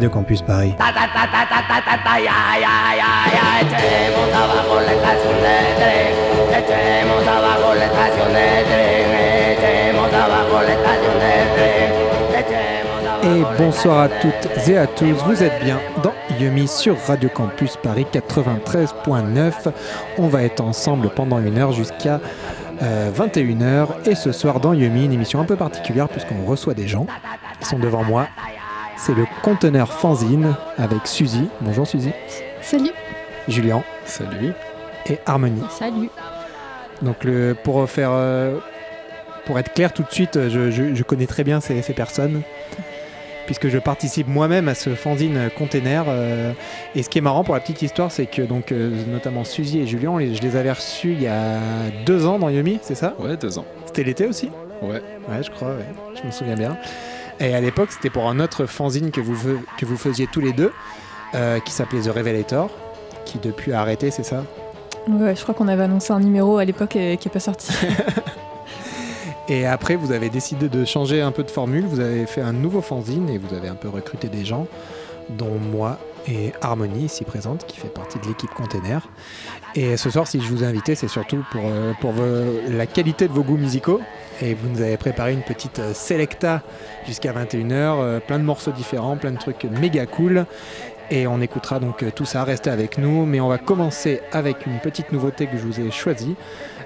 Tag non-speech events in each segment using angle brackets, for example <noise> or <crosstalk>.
de tren, echemos Et bonsoir à toutes et à tous, vous êtes bien dans Yumi sur Radio Campus Paris 93.9. On va être ensemble pendant une heure jusqu'à 21h. Et ce soir dans Yumi, une émission un peu particulière puisqu'on reçoit des gens qui sont devant moi. C'est le conteneur fanzine avec Suzy. Bonjour Suzy. Salut. Julien Salut. et Harmonie. Salut. Donc le, pour faire, euh, pour être clair tout de suite, je, je- je connais très bien ces, ces personnes puisque je participe moi-même à ce fanzine container. euh, et ce qui est marrant pour la petite histoire, c'est que donc euh, notamment Suzy et Julien, je les avais reçus il y a deux ans dans Yomi, c'est ça? Ouais, deux ans. C'était l'été aussi? Ouais. Ouais, je crois, ouais. je me souviens bien. Et à l'époque, c'était pour un autre fanzine que vous, que vous faisiez tous les deux, euh, qui s'appelait The Revelator, qui depuis a arrêté, c'est ça? Ouais, je crois qu'on avait annoncé un numéro à l'époque et qui est pas sorti. <laughs> Et après, vous avez décidé de changer un peu de formule. Vous avez fait un nouveau fanzine et vous avez un peu recruté des gens, dont moi et Harmonie, ici présente, qui fait partie de l'équipe Container. Et ce soir, si je vous ai invité, c'est surtout pour, euh, pour la qualité de vos goûts musicaux. Et vous nous avez préparé une petite euh, selecta jusqu'à 21h, euh, plein de morceaux différents, plein de trucs méga cool. Et on écoutera donc tout ça, restez avec nous. Mais on va commencer avec une petite nouveauté que je vous ai choisie.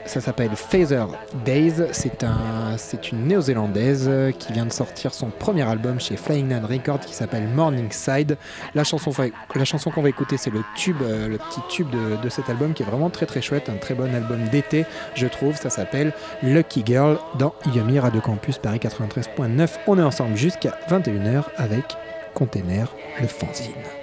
Ça s'appelle Phaser Days. C'est un, c'est une néo-zélandaise qui vient de sortir son premier album chez Flying Nun Records qui s'appelle Morningside. La chanson, la chanson qu'on va écouter, c'est le tube, euh, le petit tube de, de cet album qui est vraiment très très chouette, un très bon album d'été, je trouve. Ça s'appelle Lucky Girl dans Yumi Radio Campus Paris 93.9. On est ensemble jusqu'à 21h avec Container, le fanzine.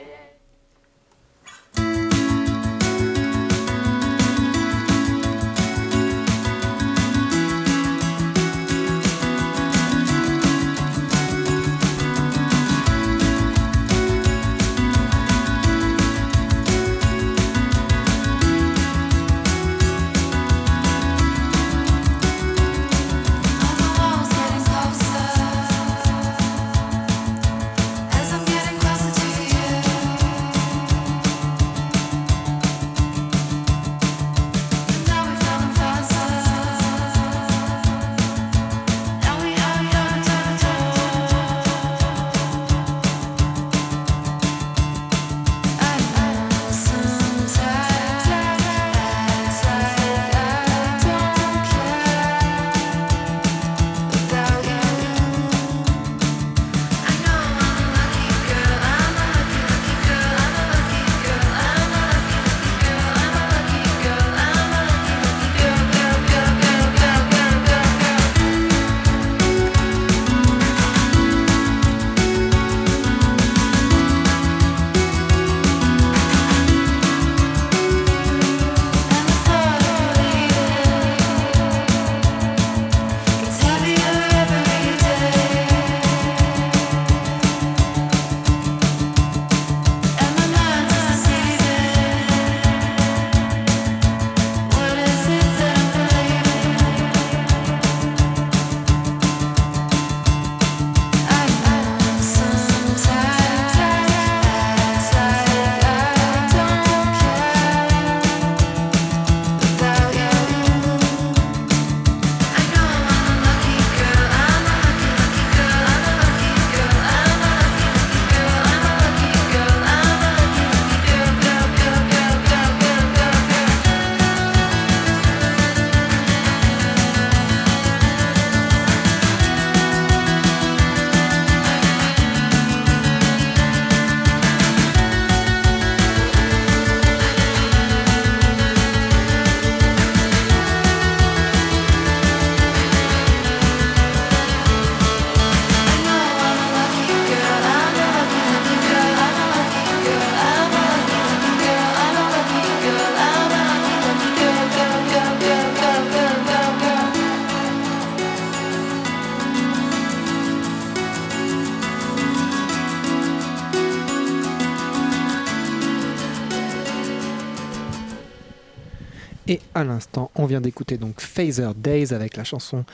À l'instant, on vient d'écouter donc Phaser Days avec la chanson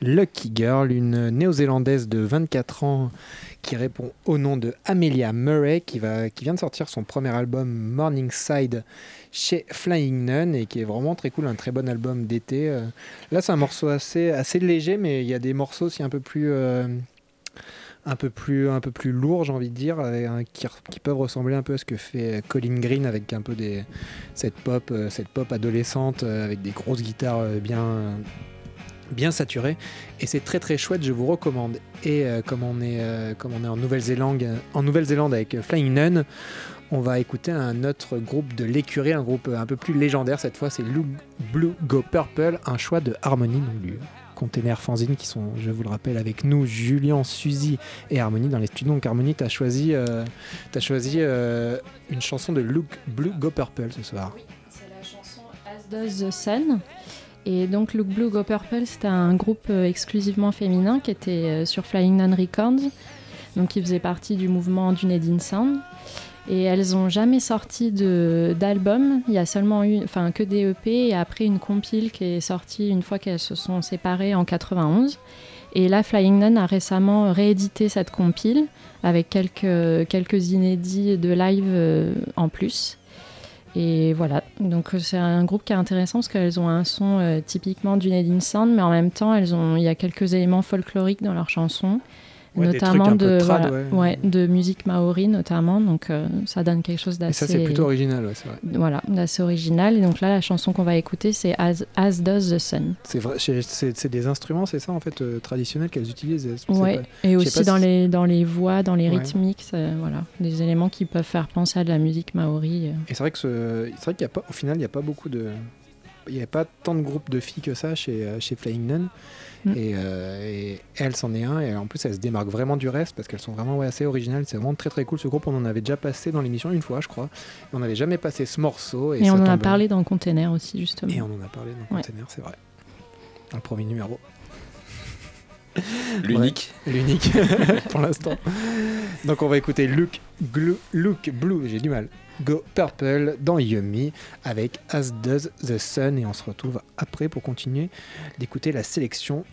Lucky Girl, une néo-zélandaise de 24 ans qui répond au nom de Amelia Murray, qui, va, qui vient de sortir son premier album Morningside chez Flying Nun et qui est vraiment très cool, un très bon album d'été. Euh, Là, c'est un morceau assez, assez léger, mais il y a des morceaux aussi un peu plus. euh, un peu plus un peu j'ai envie de dire qui, peuvent ressembler un peu à ce que fait Colin Green avec un peu des cette pop euh, adolescente euh, avec des grosses guitares euh, bien bien saturées. Et c'est très très chouette je vous recommande. Et euh, comme on est euh, comme on est en Nouvelle-Zélande en Nouvelle-Zélande avec euh, Flying Nun on va écouter un autre groupe de l'écurie un groupe euh, un peu plus légendaire cette fois c'est Blue Go Purple un choix de Harmony donc du container fanzine qui sont je vous le rappelle avec nous Julien Suzy et Harmony dans les studios donc Harmony t'as choisi euh, choisi euh, une chanson de Luke Blue Go Purple ce soir Oui, c'est la chanson As Does the Sun. Et donc Look Blue Go Purple, c'était un groupe euh, exclusivement féminin qui était euh, sur Flying Nun Records, donc qui faisait partie du mouvement du Sound. Et elles n'ont jamais sorti d'album. Il y a seulement eu, enfin, que des EP et après une compile qui est sortie une fois qu'elles se sont séparées en 91. Et là, Flying Nun a récemment réédité cette compile avec quelques, inédits de live euh, en plus. Et voilà, donc c'est un groupe qui est intéressant parce qu'elles ont un son euh, typiquement du Nadine Sound, mais en même temps, il y a quelques éléments folkloriques dans leurs chansons, Ouais, des notamment trucs un peu de, trad, voilà, ouais. ouais, de musique maori notamment, donc euh, ça donne quelque chose et ça c'est d'assez plutôt original c'est vrai voilà, d'assez original. Et donc là, la chanson qu'on va écouter, c'est As, As Does the Sun. c'est vrai c'est- des instruments c'est ça en fait euh, traditionnels qu'elles utilisent Ouais, pas- et aussi dans, si- les, dans les voix, dans les rythmiques, voilà, des éléments qui peuvent faire penser à de la musique maori. euh. Et c'est vrai que ce- c'est vrai qu'il y a pas, au final, il n'y a pas beaucoup de, il n'y a pas tant de groupes de filles que ça chez, chez Flying Nun. Mm. Et, euh, et elle c'en est un. Et en plus, elle se démarque vraiment du reste parce qu'elles sont vraiment ouais, assez originales. C'est vraiment très très cool. Ce groupe, on en avait déjà passé dans l'émission une fois, je crois. Mais on n'avait jamais passé ce morceau. Et, Et, ça on en a parlé dans le container aussi, justement. Et on en a parlé dans Ouais. Container, c'est vrai. Dans le premier numéro. <laughs> L'unique. L'unique <laughs> pour l'instant. Donc on va écouter Luke, Glu- Luke Blue, j'ai du mal. Go Purple dans Yummy avec As Does the Sun et on se retrouve après pour continuer d'écouter la sélection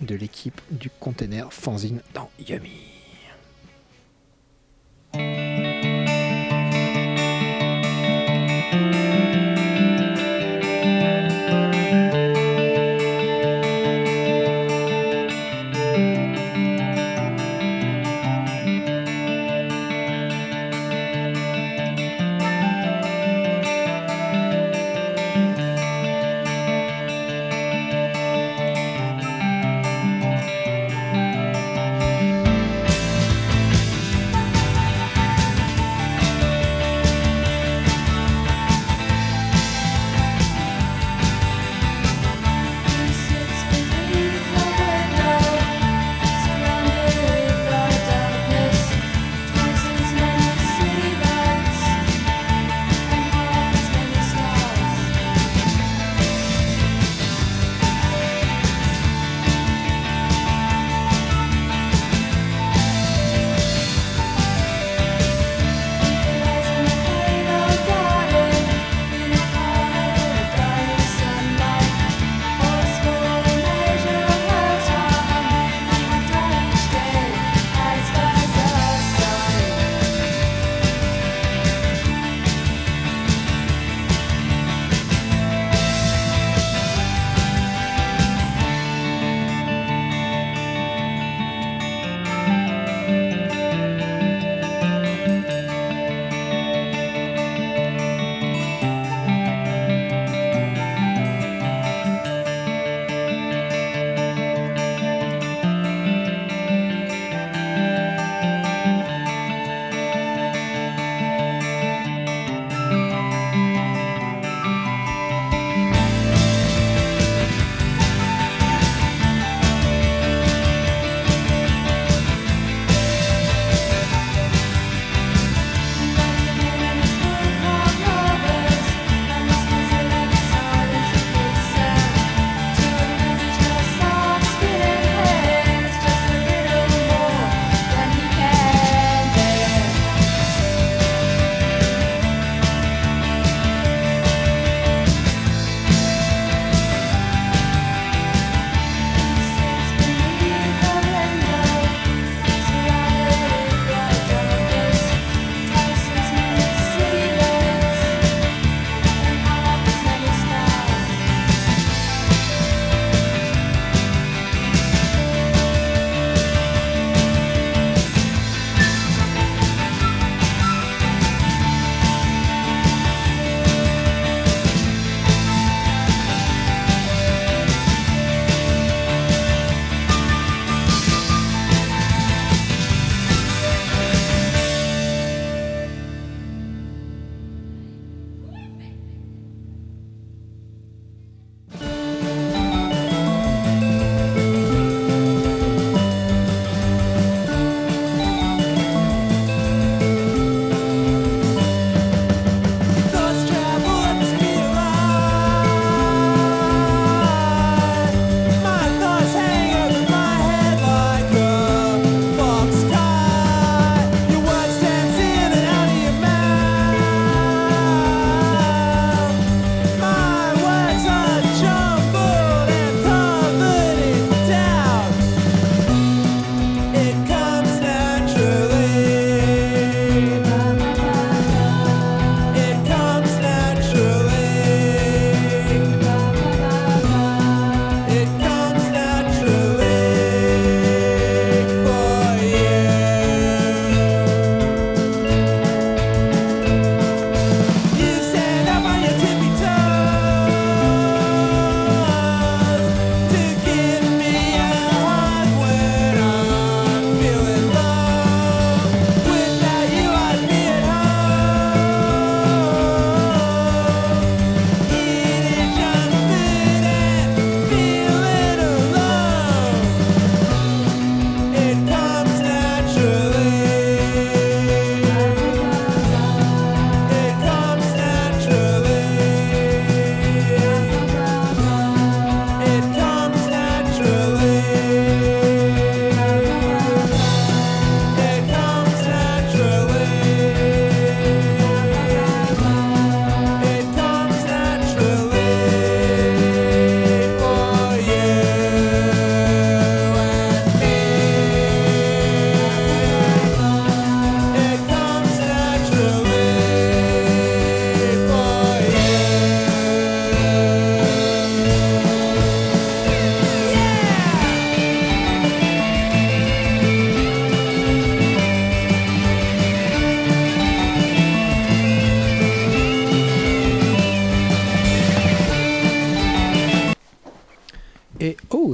de l'équipe du container fanzine dans Yummy.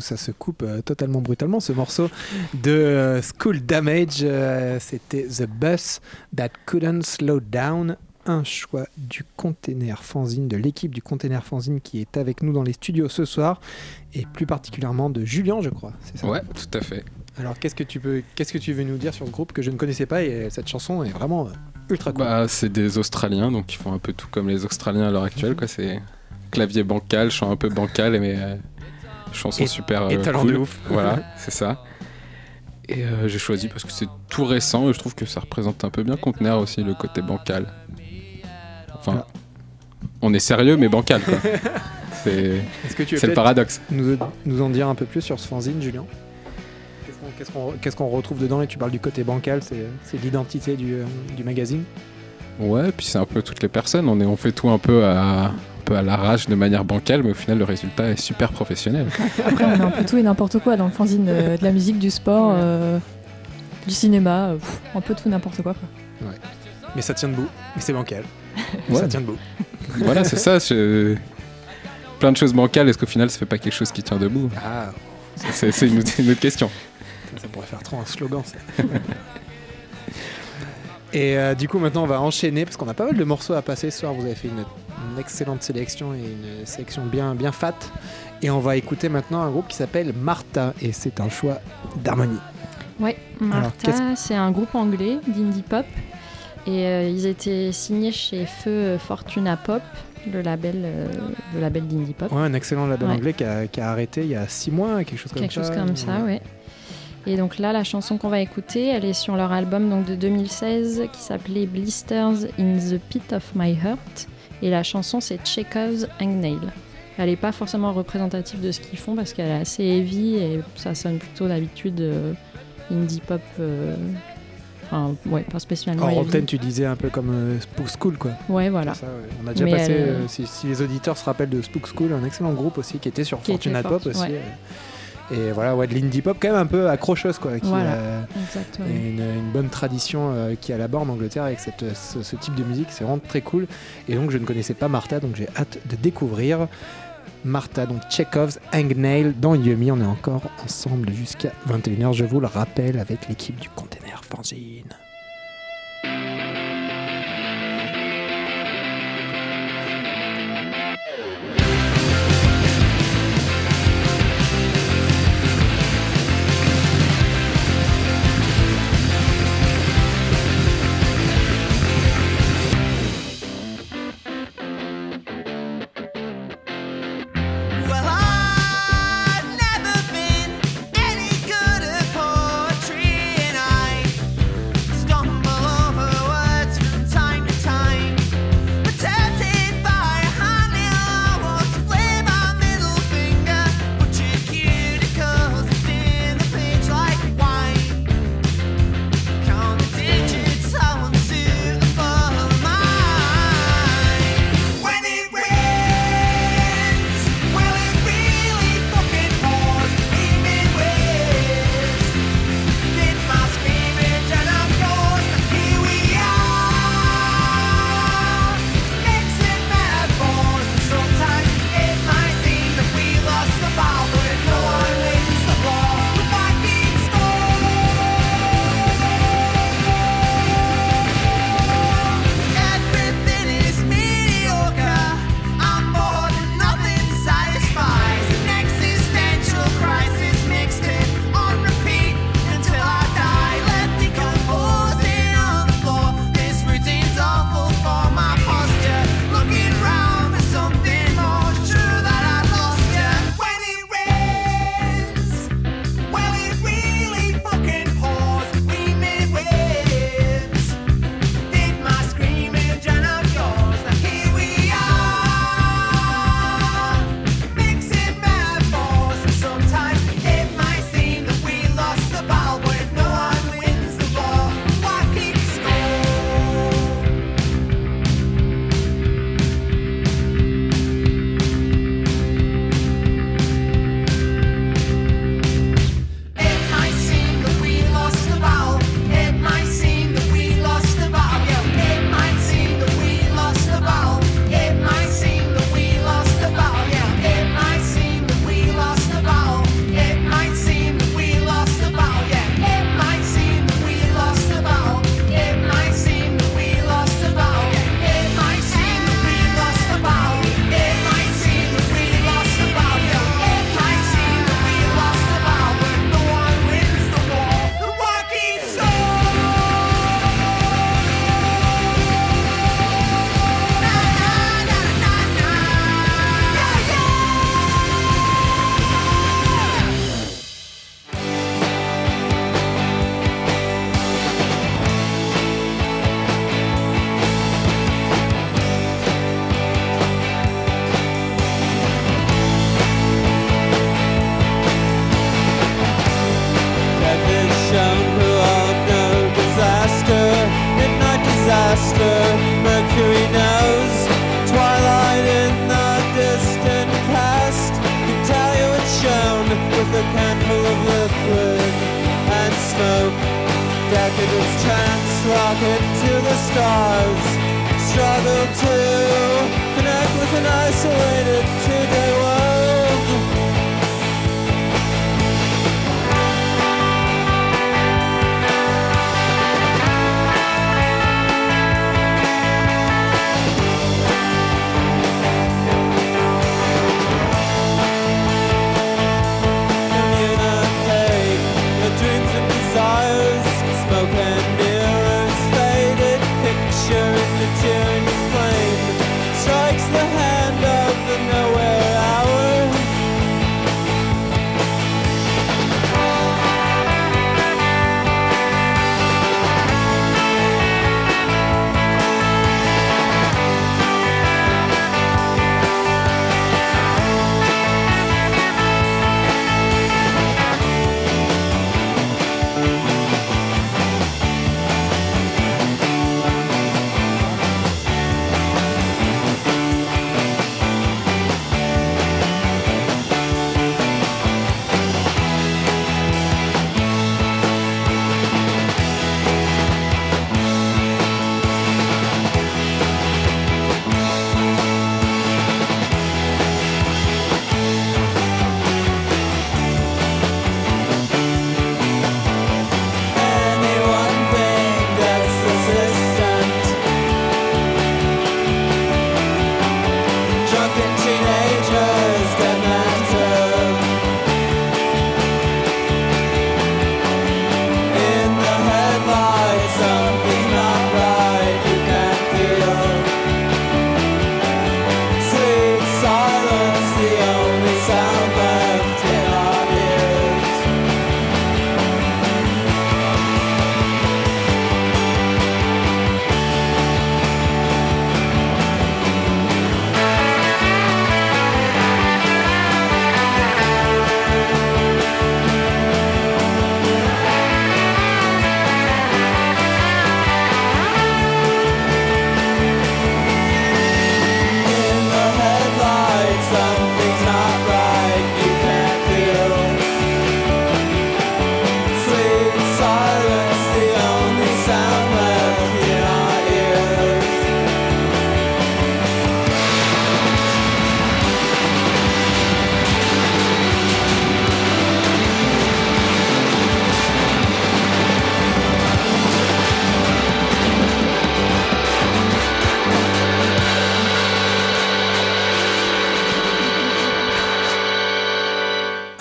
Ça se coupe euh, totalement brutalement. Ce morceau de euh, School Damage, euh, c'était The Bus That Couldn't Slow Down. Un choix du container fanzine, de l'équipe du container fanzine qui est avec nous dans les studios ce soir, et plus particulièrement de Julien, je crois. C'est ça? Ouais, tout à fait. Alors qu'est-ce que tu peux, qu'est-ce que tu veux nous dire sur le groupe que je ne connaissais pas et cette chanson est vraiment ultra cool. Bah, c'est des Australiens, donc ils font un peu tout comme les Australiens à l'heure actuelle. Quoi. C'est clavier bancal, chant un peu bancal, mais euh, chanson Et- super et euh, talent cool. de ouf. <laughs> Voilà, c'est ça. Et euh, j'ai choisi parce que c'est tout récent et je trouve que ça représente un peu bien Conteneur aussi, le côté bancal. Enfin, on est sérieux mais bancal. quoi. <laughs> c'est que tu le paradoxe. nous, nous en dire un peu plus sur ce fanzine, Julien? Qu'est-ce qu'on- qu'on qu'est-ce qu'on retrouve dedans? Et tu parles du côté bancal, c'est l'identité du, euh, du magazine? Ouais, puis c'est un peu toutes les personnes. On, est, on fait tout un peu à, peu à l'arrache de manière bancale, mais au final, le résultat est super professionnel. <laughs> Après, on met un peu tout et n'importe quoi dans le fanzine euh, de la musique, du sport, euh, du cinéma, euh, pff, un peu tout n'importe quoi. quoi. Mais ça tient debout, mais c'est bancal. Ouais. Ça tient debout. <laughs> voilà, c'est ça. je- Plein de choses bancales, est-ce qu'au final, ça fait pas quelque chose qui tient debout? Ah, C'est une, autre- une autre question. ça pourrait faire trop un slogan. ça. <laughs> Et euh, du coup, maintenant, on va enchaîner parce qu'on a pas mal de morceaux à passer ce soir. Vous avez fait une, une excellente sélection et une sélection bien, bien fat. Et on va écouter maintenant un groupe qui s'appelle Martha et c'est un choix d'harmonie. Ouais, Martha, c'est un groupe anglais d'indie pop. Et euh, ils étaient signés chez Feu Fortuna Pop, le label, euh, le label d'indie pop. Ouais, un excellent label Ouais. anglais qui a, qui a arrêté il y a six mois, quelque chose comme Quelque ça. chose comme ça, ouais. Et donc là, la chanson qu'on va écouter, elle est sur leur album donc, de 2016 qui s'appelait Blisters in the Pit of My Heart. Et la chanson, c'est Chekhov's Hangnail. Elle n'est pas forcément représentative de ce qu'ils font parce qu'elle est assez heavy et ça sonne plutôt d'habitude euh, indie pop. euh, Enfin, ouais, pas spécialement En. Rockten, tu disais un peu comme euh, Spook School, quoi. Ouais, voilà. Ça, ouais. On a déjà Mais passé, elle- euh, si, si les auditeurs se rappellent de Spook School, un excellent groupe aussi qui était sur Qui était Fortuna Pop aussi. ouais. Euh, Et voilà, ouais, de l'indie pop quand même un peu accrocheuse, quoi. Qui Voilà. a Exactement. une, une bonne tradition euh, qui a là-bas en Angleterre avec cette, ce, ce type de musique. C'est vraiment très cool. Et donc, je ne connaissais pas Martha, donc j'ai hâte de découvrir. Martha, donc Chekhov's Hangnail dans Yumi. On est encore ensemble jusqu'à 21h, je vous le rappelle, avec l'équipe du Container Fanzine.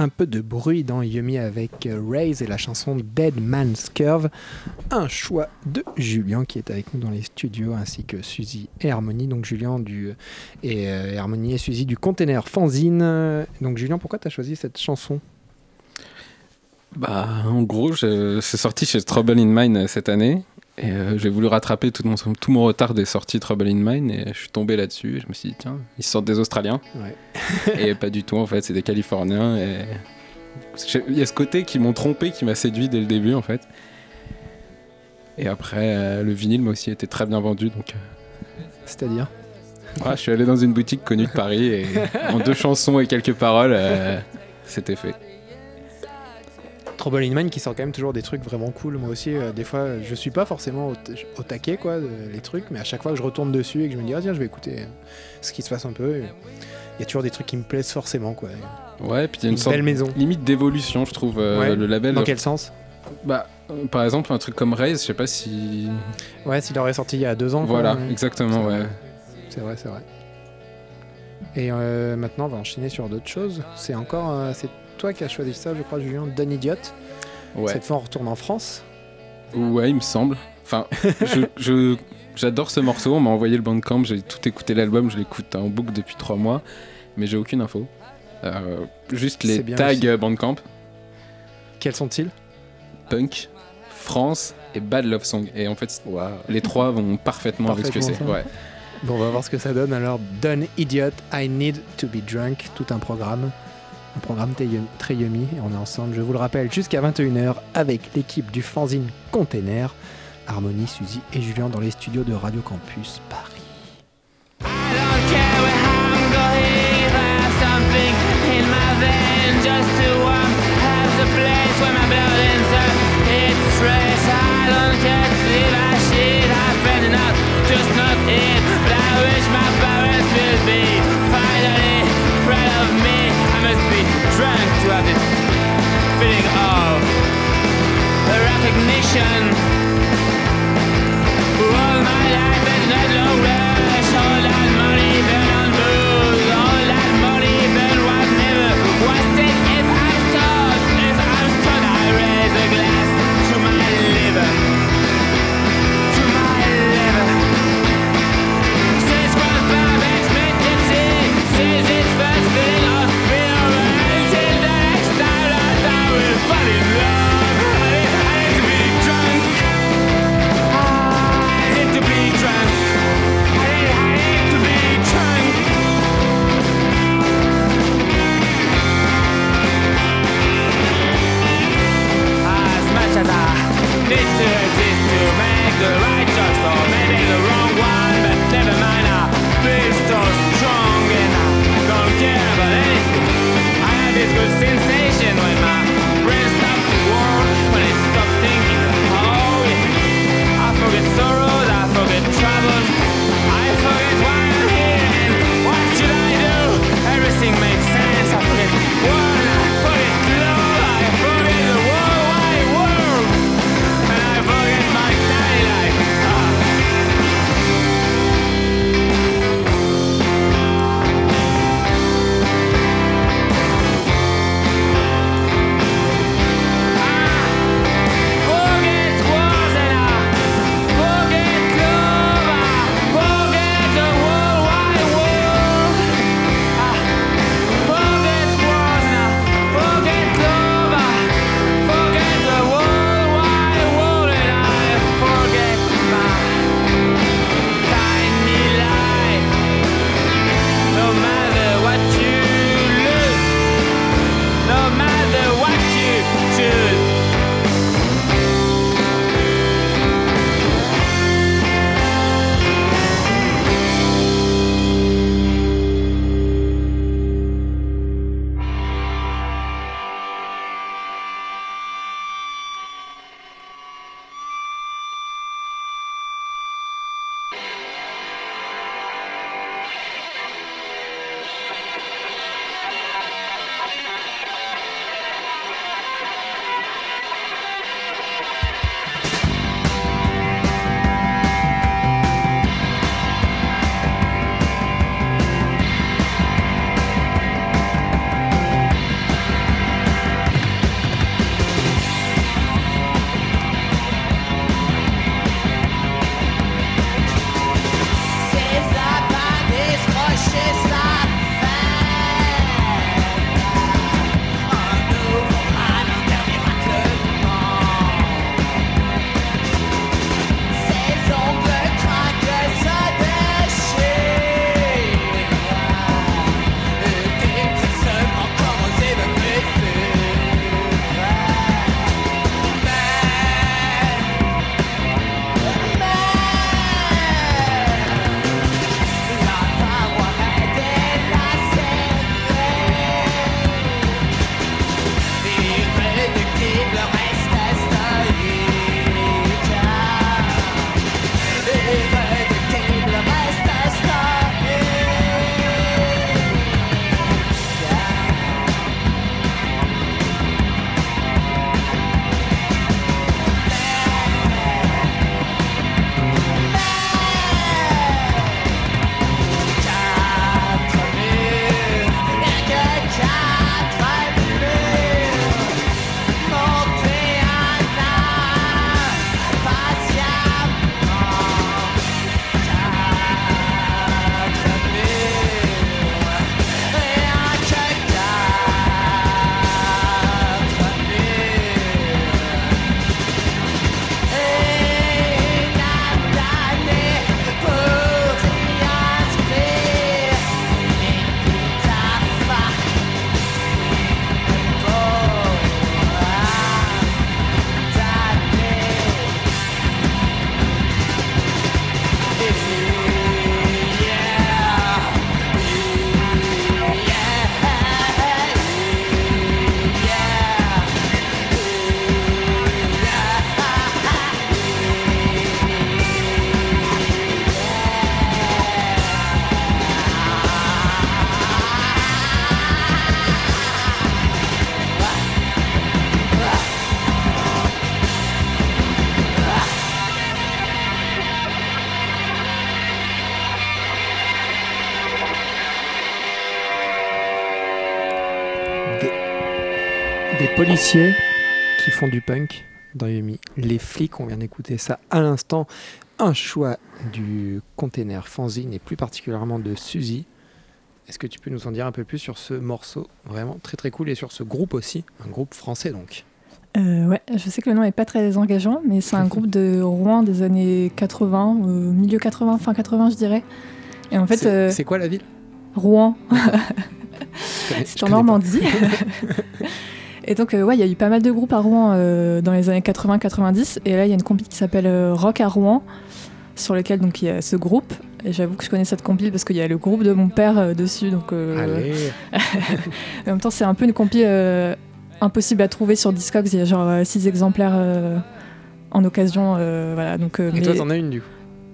Un peu de bruit dans Yumi avec euh, Raze et la chanson Dead Man's Curve. Un choix de Julien qui est avec nous dans les studios ainsi que Suzy et Harmonie. Donc Julien du et euh, Harmonie et Suzy du container Fanzine. Donc Julien, pourquoi tu as choisi cette chanson? Bah, en gros, c'est sorti chez Trouble in Mind euh, cette année. Et euh, j'ai voulu rattraper tout mon, tout mon retard des sorties Trouble in Mind. Et je suis tombé là-dessus. Je me suis dit, tiens, ils sortent des Australiens. Ouais. <laughs> et pas du tout, en fait, c'est des Californiens. Et il y a ce côté qui m'ont trompé, qui m'a séduit dès le début, en fait. Et après, euh, le vinyle m'a aussi été très bien vendu. Donc, euh, C'est-à-dire je suis allé dans une boutique connue de Paris. Et <laughs> en deux chansons et quelques paroles, euh, c'était fait. Trouble in Mind qui sort quand même toujours des trucs vraiment cool. Moi aussi, euh, des fois, je suis pas forcément au, taquet, quoi, de- les trucs, mais à chaque fois que je retourne dessus et que je me dis, ah tiens, je vais écouter euh, ce qui se passe un peu, il y a toujours des trucs qui me plaisent forcément, quoi. Ouais, puis il y a une, Une sorte belle maison. limite d'évolution, je trouve, euh, Ouais. le label. Dans quel sens? Bah, euh, par exemple, un truc comme Raze, je sais pas si. Ouais, s'il aurait sorti il y a deux ans. Voilà, exactement, ouais. C'est vrai, c'est vrai. Et euh, maintenant, on va enchaîner sur d'autres choses. C'est encore, euh, c'est toi qui as choisi ça, je crois, Julien, Don Idiot. Ouais. Cette fois, on retourne en France. Ouais, il me semble. Enfin, je, <laughs> je- j'adore ce morceau. On m'a envoyé le bandcamp, j'ai tout écouté l'album, je l'écoute en boucle depuis trois mois, mais j'ai aucune info. Euh, juste les tags aussi. euh, bandcamp, Quels sont-ils? Punk, France et bad love song. Et en fait, les trois vont parfaitement, avec ce que c'est. Ouais. Bon, on va voir ce que ça donne. Alors, Don Idiot, I Need to Be Drunk, tout un programme. Un programme très yum- très yummy. Et on est ensemble, je vous le rappelle, jusqu'à 21h avec l'équipe du fanzine Container, Harmonie, Suzy et Julien dans les studios de Radio Campus Paris. ocean. All my life. To exist to make the right choice or maybe the wrong one, but never mind. I feel so strong and I don't care about anything. I have this good sensation when my Des policiers qui font du punk dans Yumi. Les flics, on vient d'écouter ça à l'instant. Un choix du container fanzine et plus particulièrement de Suzy. Est-ce que tu peux nous en dire un peu plus sur ce morceau Vraiment très très cool et sur ce groupe aussi, un groupe français donc? Euh, ouais, je sais que le nom est pas très engageant, mais c'est un <laughs> groupe de Rouen des années 80, euh, milieu 80, fin 80, je dirais. Et en fait, C'est euh, quoi la ville? Rouen, <laughs> c'est en. Normandie. <laughs> Et donc, euh, ouais, il y a eu pas mal de groupes à Rouen euh, dans les années 80-90. Et là, il y a une compil qui s'appelle euh, Rock à Rouen, sur lequel donc il y a ce groupe. Et j'avoue que je connais cette compil parce qu'il y a le groupe de mon père dessus. Donc, Allez, <laughs> en même temps, c'est un peu une compil euh, impossible à trouver sur Discogs. Il y a genre 6 exemplaires en occasion. voilà, donc, et mais- toi t'en as une du coup?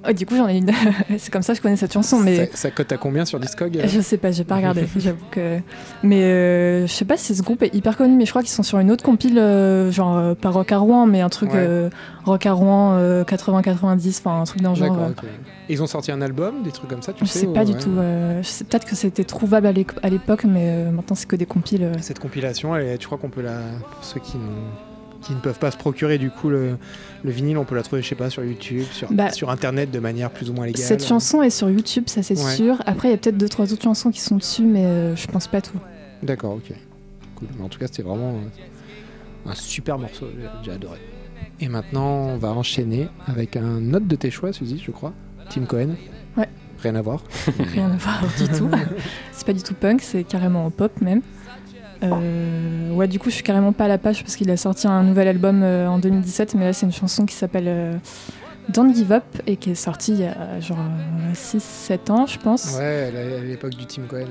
Oh, du coup, j'en ai une. <laughs> c'est comme ça que je connais cette chanson. Mais ça, ça cote à combien sur Discog euh je sais pas, j'ai pas regardé, <laughs> j'avoue que. Mais euh, je sais pas si ce groupe est hyper connu, mais je crois qu'ils sont sur une autre compile, euh, genre euh, pas Rock à Rouen, mais un truc Ouais. euh, Rock à Rouen euh, 80-90, enfin un truc dans le genre. Ils ont sorti un album, des trucs comme ça, tu je sais sais ou- pas du ouais. tout. je sais peut-être que c'était trouvable à l'époque, mais maintenant c'est que des compiles. Cette compilation, elle tu crois qu'on peut la. Pour ceux qui, qui ne peuvent pas se procurer du coup le, le vinyle, on peut la trouver, je sais pas, sur YouTube, sur, Bah, sur internet de manière plus ou moins légale. Cette chanson est sur YouTube, ça c'est Ouais. sûr. Après, il y a peut-être deux trois autres chansons qui sont dessus, mais euh, je pense pas tout. D'accord, ok. Cool. Mais en tout cas, c'était vraiment euh, un super morceau, j'ai- j'ai adoré. Et maintenant, on va enchaîner avec un autre de tes choix, Suzy, je crois. Tim Cohen. Ouais. Rien à voir. Rien à voir du tout. <laughs> c'est pas du tout punk, c'est carrément pop même. Euh, ouais, du coup, je suis carrément pas à la page parce qu'il a sorti un nouvel album euh, en 2017, mais là, c'est une chanson qui s'appelle euh, Don't Give Up et qui est sortie il y a genre 6-7 ans, je pense. Ouais, à l'époque du Tim Cohen,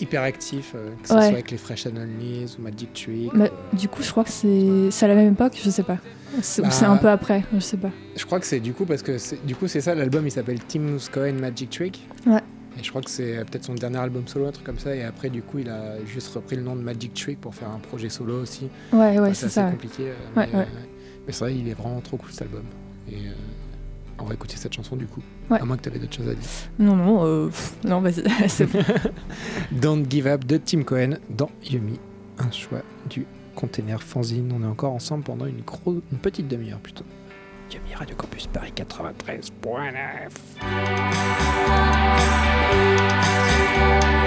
hyper actif, que ce Ouais. soit avec les Fresh Onlys ou Magic Trick. Bah, du coup, je crois que c'est à la même époque, je sais pas. C'est- Ou Bah, c'est un peu après, je sais pas. Je crois que c'est du coup parce que du coup c'est ça l'album il s'appelle Tim Cohen Magic Trick. Ouais. Et je crois que c'est peut-être son dernier album solo un truc comme ça et après du coup il a juste repris le nom de Magic Trick pour faire un projet solo aussi. Ouais, ouais, Enfin, c'est ça. ouais. compliqué. euh, Ouais, mais, ouais. euh, mais c'est vrai il est vraiment trop cool cet album. Et euh, on va écouter cette chanson du coup. Ouais. À moins que tu avais d'autres choses à dire. Non, non, euh, pff, non, vas-y, <laughs> c'est bon. <laughs> Don't Give Up de Tim Cohen dans Yumi. Un choix du container fanzine. On est encore ensemble pendant une, une petite demi-heure plutôt. Yumi Radio Campus Paris 93.9.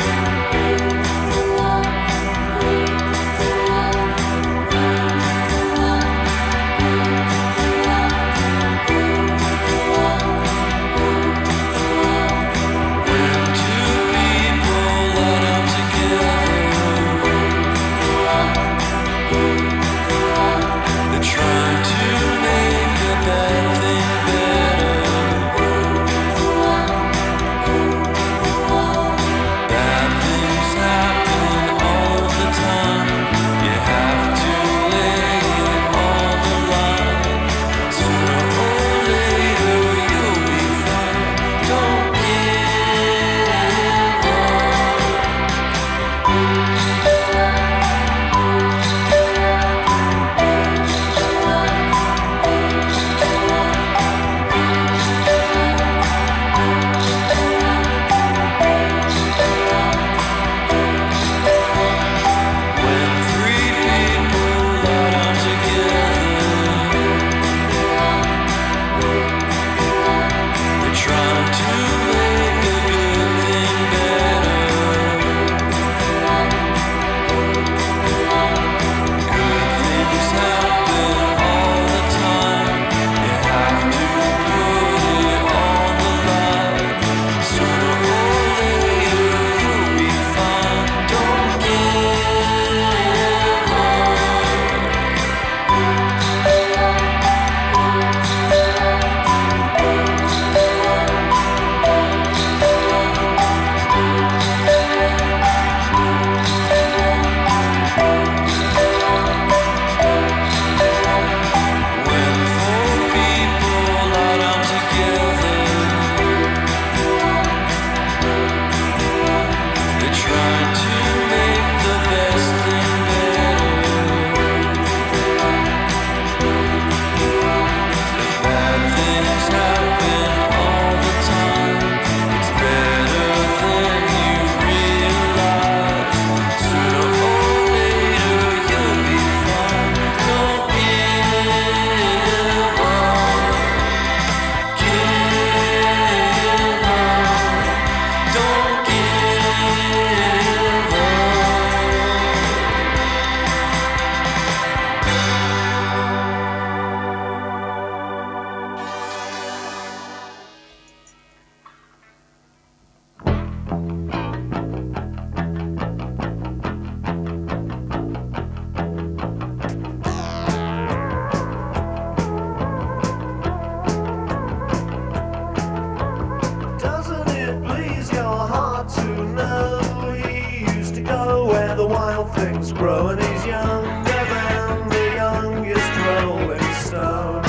hard to know. He used to go where the wild things grow, and he's younger than the youngest rolling stone.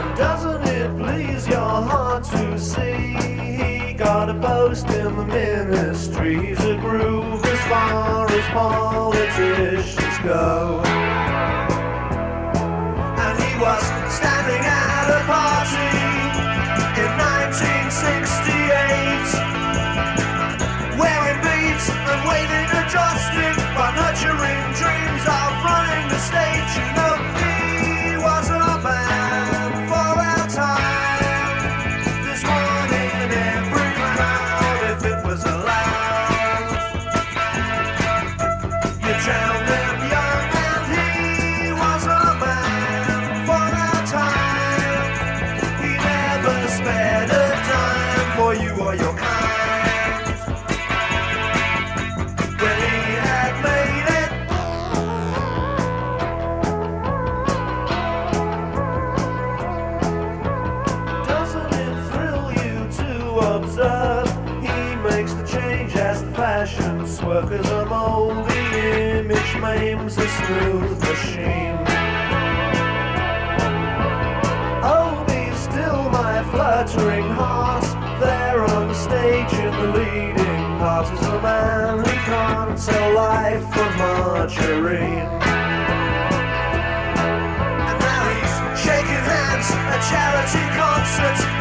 And doesn't it please your heart to see he got a post in the ministry? He's a groove as far as politicians go. Auschwitz.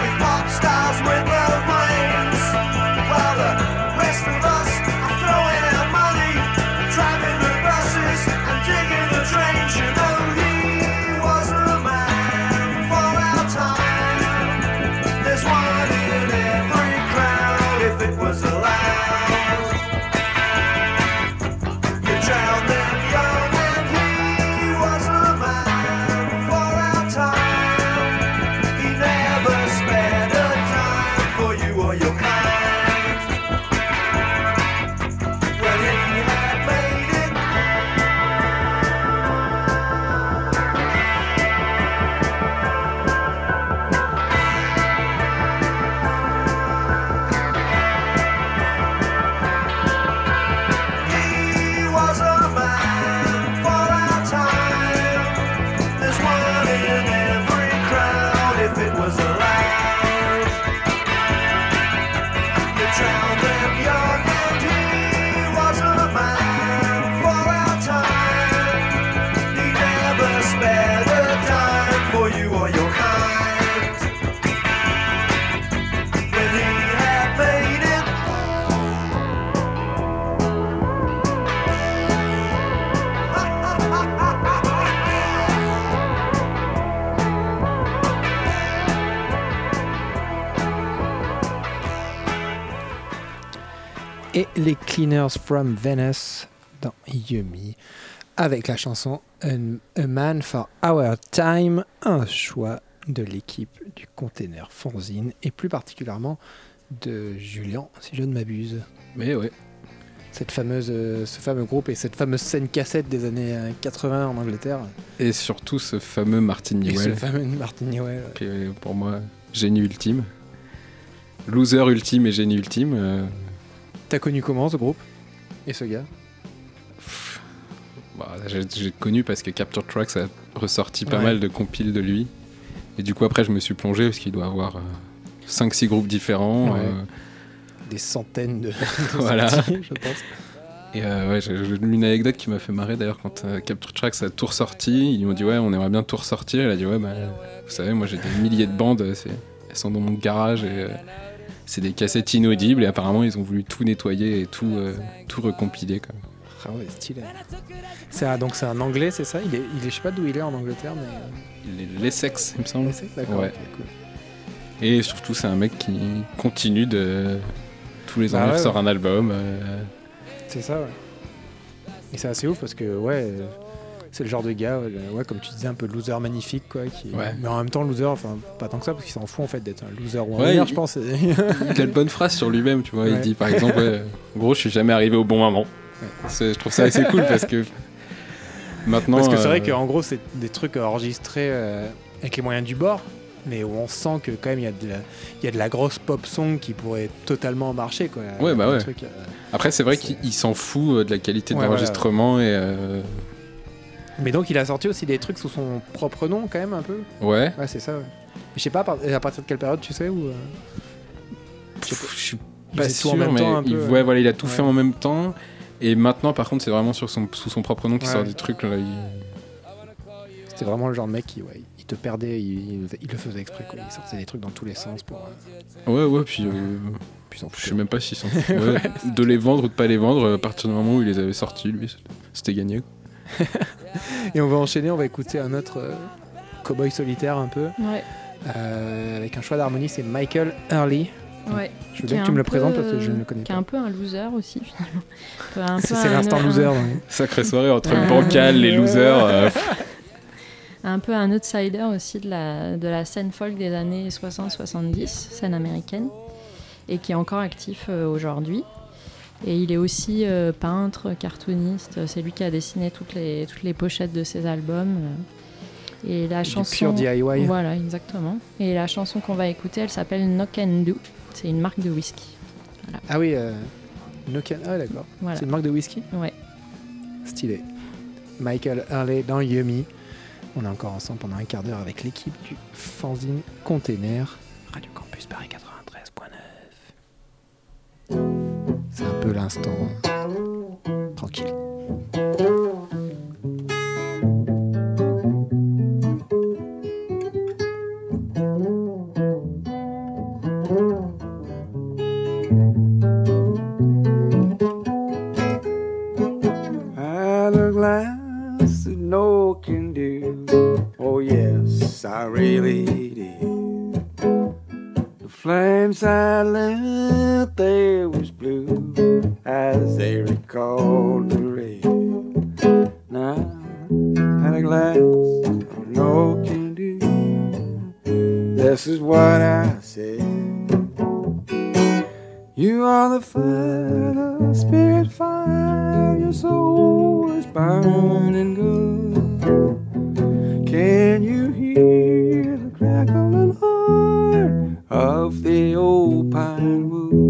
Les Cleaners from Venice dans Yumi avec la chanson A Man for Our Time, un choix de l'équipe du container Fanzine et plus particulièrement de Julien, si je ne m'abuse. Mais ouais. Cette fameuse, euh, ce fameux groupe et cette fameuse scène cassette des années euh, 80 en Angleterre. Et surtout ce fameux Martin Et ce Newell, fameux Martin Newell. qui est pour moi génie ultime. Loser ultime et génie ultime. euh, T'as connu comment ce groupe Et ce gars? Bah, j'ai connu parce que Capture Tracks a ressorti pas Ouais. mal de compiles de lui. Et du coup, après, je me suis plongé parce qu'il doit avoir 5-6 groupes différents. Ouais. euh, Des centaines de, de <laughs> <laughs> Voilà. sorties, je pense. Et euh, ouais, j'ai une anecdote qui m'a fait marrer d'ailleurs quand euh, Capture Tracks a tout ressorti. Ils m'ont dit ouais, on aimerait bien tout ressortir. Elle a dit ouais, bah, vous savez, moi j'ai des milliers de bandes, euh, elles sont dans mon garage et euh, c'est des cassettes inaudibles. Et apparemment, ils ont voulu tout nettoyer et tout, euh, tout recompiler. Quoi. Ah ouais, stylé. C'est un- donc c'est un anglais, c'est ça? Il est, il est, je sais pas d'où il est en Angleterre, mais. euh, Il est l'Essex, il me semble. Essex, d'accord. Ouais. cool. Et surtout, c'est un mec qui continue de. Tous les ans, Bah il sort ouais. un album. euh, C'est ça, ouais. Et c'est assez ouf parce que, ouais, euh, c'est le genre de gars, ouais, ouais, comme tu disais, un peu loser magnifique, quoi. Qui... Ouais. Mais en même temps, loser, enfin, pas tant que ça, parce qu'il s'en fout en fait d'être un loser ou un Ouais, winner, il- je pense. il a de bonnes phrases sur lui-même, tu vois. Il Ouais. dit par exemple, ouais, en <laughs> gros, je suis jamais arrivé au bon moment. Je trouve ça assez cool parce que maintenant. Parce que c'est vrai euh, qu'en gros, c'est des trucs enregistrés euh, avec les moyens du bord. mais où on sent que quand même il y, a de la- il y a de la grosse pop song qui pourrait totalement marcher. Quoi. Ouais, bah ouais. truc, euh, Après, c'est vrai qu'il il s'en fout euh, de la qualité Ouais, d'enregistrement et. euh, Mais donc il a sorti aussi des trucs sous son propre nom quand même un peu. Ouais. Ouais, c'est ça. ouais. Mais je sais pas à par- à partir de quelle période tu sais ou. euh, je suis pas sûr, même mais temps il, peu, ouais, euh. voilà, il a tout Ouais. fait en même temps. Et maintenant, par contre, c'est vraiment sur son, sous son propre nom qu'il Ouais. sort des trucs. Là, il- C'était vraiment le genre de mec qui ouais, il te perdait, il, le faisait exprès quoi. Il sortait des trucs dans tous les sens pour. euh, Ouais, ouais, puis. euh, puis Je sais même pas s'ils <laughs> sont. de les vendre ou de pas les vendre, à partir du moment où il les avait sortis, lui, c'était gagné. <laughs> Et on va enchaîner, on va écouter un autre euh, cowboy solitaire un peu, Ouais, euh, avec un choix d'harmonie, c'est Michael Early. ouais. Je veux bien que tu me le présentes parce que je ne le euh, connais Qui est pas. un peu un loser aussi, finalement. <laughs> C'est l'instant un- loser. ouais. <laughs> Sacrée soirée entre le bancal, les losers. euh, un peu un outsider aussi de la, de la scène folk des années 60-70, scène américaine, et qui est encore actif euh, aujourd'hui. Et il est aussi euh, peintre, cartooniste, c'est lui qui a dessiné toutes les, toutes les pochettes de ses albums. Et la Du chanson... DIY. Voilà, exactement. Et la chanson qu'on va écouter, elle s'appelle Knock and Do. C'est une marque de whisky. Ah oui, euh, Nokia. Ah d'accord. Voilà. C'est une marque de whisky Ouais. Stylé. Michael Hurley dans Yummy. On est encore ensemble pendant un quart d'heure avec l'équipe du fanzine Container. Radio Campus Paris 93.9. C'est un peu l'instant tranquille. No can do. Oh, yes, I really did. Flames I lit there was blue as they recalled the red. Now, at a glass of no can do. This is what I said. You are the fire, the spirit fire, your soul is burning good. Can you hear the crackling heart of the old pine wood?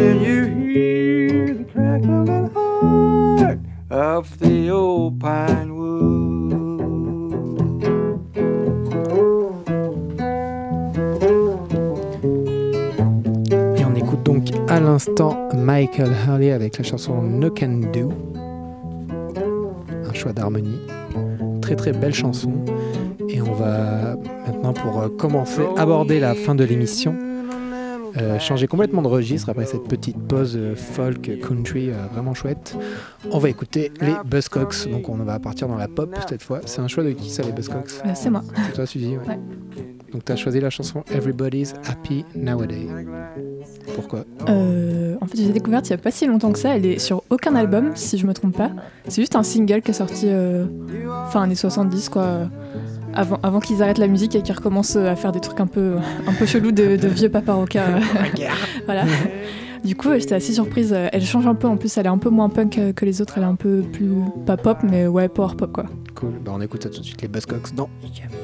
Can you hear the crackling heart of the old pine wood? Et on écoute donc à l'instant Michael Hurley avec la chanson No Can Do. Un choix d'harmonie. Très très belle chanson. Et on va maintenant pour euh, commencer aborder la fin de l'émission. Euh, changer complètement de registre après cette petite pause euh, folk country euh, vraiment chouette. On va écouter les Buzzcocks, donc on va partir dans la pop cette fois. C'est un choix de qui ça les Buzzcocks Euh, c'est moi. C'est toi Suzy ouais. Ouais. Donc tu as choisi la chanson Everybody's Happy Nowadays. Pourquoi en fait, j'ai découverte il y a pas si longtemps que ça. Elle est sur aucun album, si je me trompe pas. C'est juste un single qui est sorti fin années 70, quoi. Avant, avant qu'ils arrêtent la musique et qu'ils recommencent euh, à faire des trucs un peu, un peu chelous de, de vieux papa rockers. euh. <laughs> voilà. Du coup, j'étais assez surprise. euh, Elle change un peu. En plus, elle est un peu moins punk que les autres. Elle est un peu plus pas pop, mais ouais, power pop quoi. Cool, bah, on écoute ça tout de suite les Buzzcocks dans Yummy.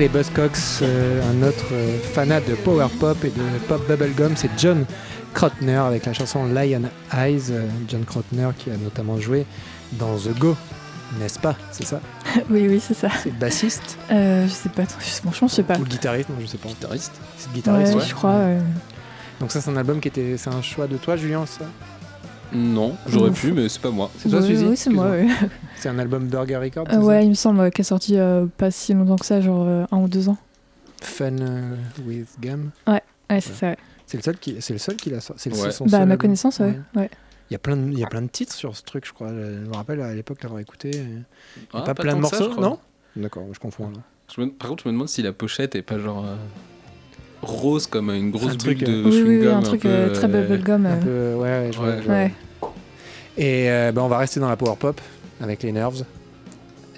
Les Buzzcocks, euh, un autre euh, fanat de power pop et de pop bubblegum, c'est John Krotner avec la chanson Lion Eyes. Euh, John Krotner qui a notamment joué dans The Go, n'est-ce pas? C'est ça? <laughs> Oui, oui, c'est ça. C'est le bassiste? Euh, je sais pas Franchement, je sais pas. ou le guitariste Moi, je sais pas. Guitariste. C'est le guitariste. Ouais, ouais. je crois. euh, Donc ça, c'est un album qui était, c'est un choix de toi, Julien, ça? Non, j'aurais pu, mais c'est pas moi. C'est toi, ouais, Suzy Oui, c'est moi. Excuse-moi. ouais. <laughs> C'est un album Burger Records. Euh, ça ouais, il me semble ouais, qu'elle est sortie euh, pas si longtemps que ça, genre euh, un ou deux ans. Fun euh, with Gum. Ouais, c'est ça. ouais. C'est le seul qui, c'est le seul qui l'a sorti. C'est le- Ouais. c'est son Bah, à ma album. connaissance, ouais. Ouais. ouais. Il y a plein de, il y a plein de titres sur ce truc, je crois. Je me rappelle à l'époque l'avoir écouté. Il y a Ah, pas, plein de ça, morceaux, non? D'accord, je confonds là. Je me- Par contre, je me demande si la pochette est pas genre euh, rose comme une grosse Un truc, bulle de euh, Oui, oui, oui, chewing-gum. un truc peu, euh, très euh, bubblegum. Un peu, ouais, ouais, je vois, Ouais. je vois. Ouais. Et euh, bah, on va rester dans la power pop avec les Nerves.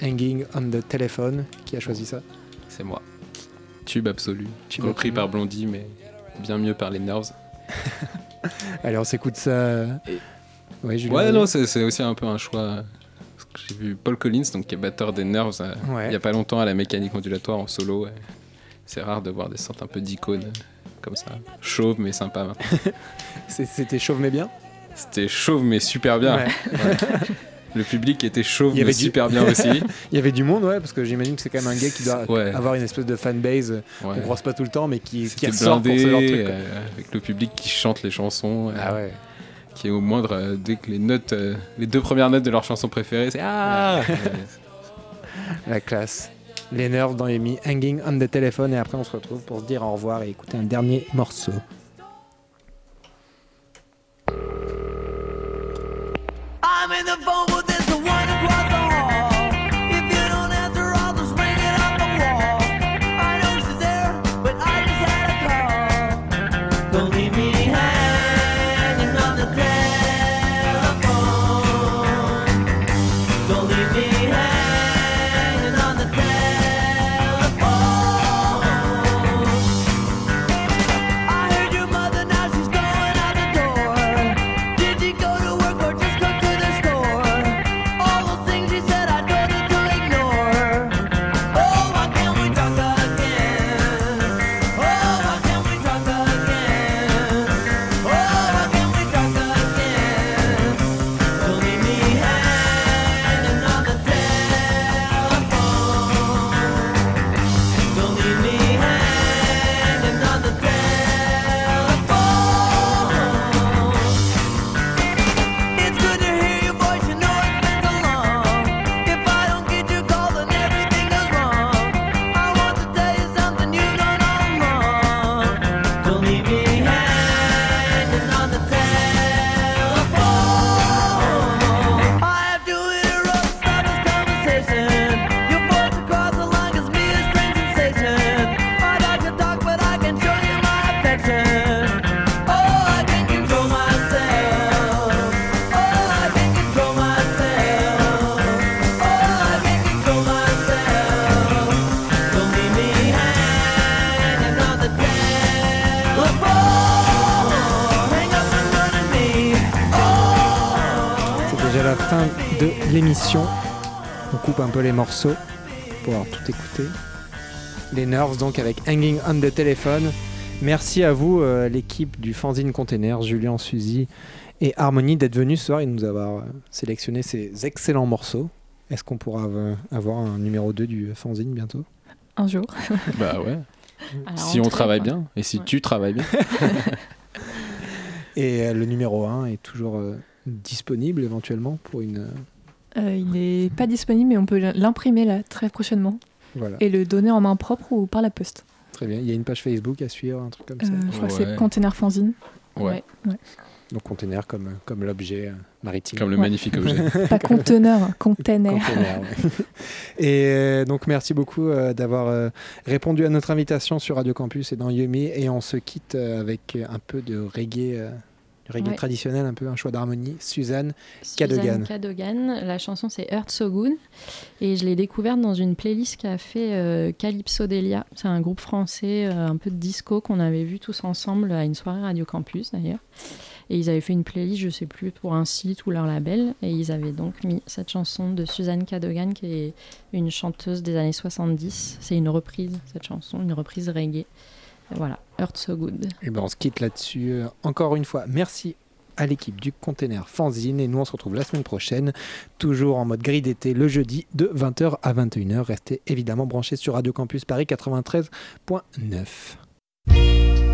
Hanging on the Telephone. Qui a choisi ça? C'est moi. Tube absolu. Tube Repris absolu. par Blondie, mais bien mieux par les Nerves. <laughs> Allez, on s'écoute ça. Ouais, Julien. Ouais, non, c'est c'est aussi un peu un choix. J'ai vu Paul Collins, donc qui est batteur des Nerves, Ouais. il y a pas longtemps à la mécanique ondulatoire en solo. C'est rare de voir des sortes un peu d'icônes comme ça. Chauve mais sympa. <laughs> C'était chauve mais bien? C'était chauve mais super bien. Ouais. Ouais. Le public était chauve mais du- super bien <laughs> aussi. Il y avait du monde, ouais, parce que j'imagine que c'est quand même un gars qui doit Ouais. avoir une espèce de fanbase euh, Ouais. qu'on croise pas tout le temps, mais qui, qui ressort pour ce genre de blindé, truc. euh, avec le public qui chante les chansons, euh, Ah ouais. qui est au moindre euh, dès que les notes, les deux premières notes de leur chanson préférée, c'est ah. La classe. Les nerfs dans mi Hanging on the Telephone et après on se retrouve pour se dire au revoir et écouter un dernier morceau. Peu les morceaux pour pouvoir tout écouter. Les Nerves donc avec Hanging on the Telephone. Merci à vous, euh, l'équipe du Fanzine Container, Julien, Suzy et Harmonie, d'être venus ce soir et de nous avoir euh, sélectionné ces excellents morceaux. Est-ce qu'on pourra euh, avoir un numéro 2 du Fanzine bientôt? Un jour. <laughs> bah ouais. La Si on travaille quoi. bien et si Ouais. tu travailles bien. <laughs> Et euh, le numéro 1 est toujours euh, disponible éventuellement pour une. Euh, il n'est pas disponible, mais on peut l'imprimer là très prochainement Voilà, et le donner en main propre ou par la poste. très bien. Il y a une page Facebook à suivre, un truc comme Euh, ça. je crois que c'est Container Fanzine. Ouais. Donc container comme, comme l'objet euh, maritime. Comme le Ouais. magnifique objet. <laughs> Pas conteneur, container. Container, ouais. <laughs> Et euh, donc merci beaucoup euh, d'avoir euh, répondu à notre invitation sur Radio Campus et dans Yumi. Et on se quitte avec un peu de reggae, reggae Ouais. traditionnel, un peu un choix d'harmonie. Suzanne, Cadogan. Suzanne Cadogan. La chanson c'est Earth So Good et je l'ai découverte dans une playlist qu'a fait euh, Calypso Delia. C'est un groupe français euh, un peu de disco qu'on avait vu tous ensemble à une soirée Radio Campus d'ailleurs. Et ils avaient fait une playlist, je sais plus, pour un site ou leur label. Et ils avaient donc mis cette chanson de Suzanne Cadogan, qui est une chanteuse des années 70. C'est une reprise, cette chanson, une reprise reggae. Voilà, Earth So Good. et ben on se quitte là-dessus. Euh, encore une fois, merci à l'équipe du container Fanzine. Et nous, on se retrouve la semaine prochaine, toujours en mode grille d'été, le jeudi de 20h à 21h. Restez évidemment branchés sur Radio Campus Paris 93.9.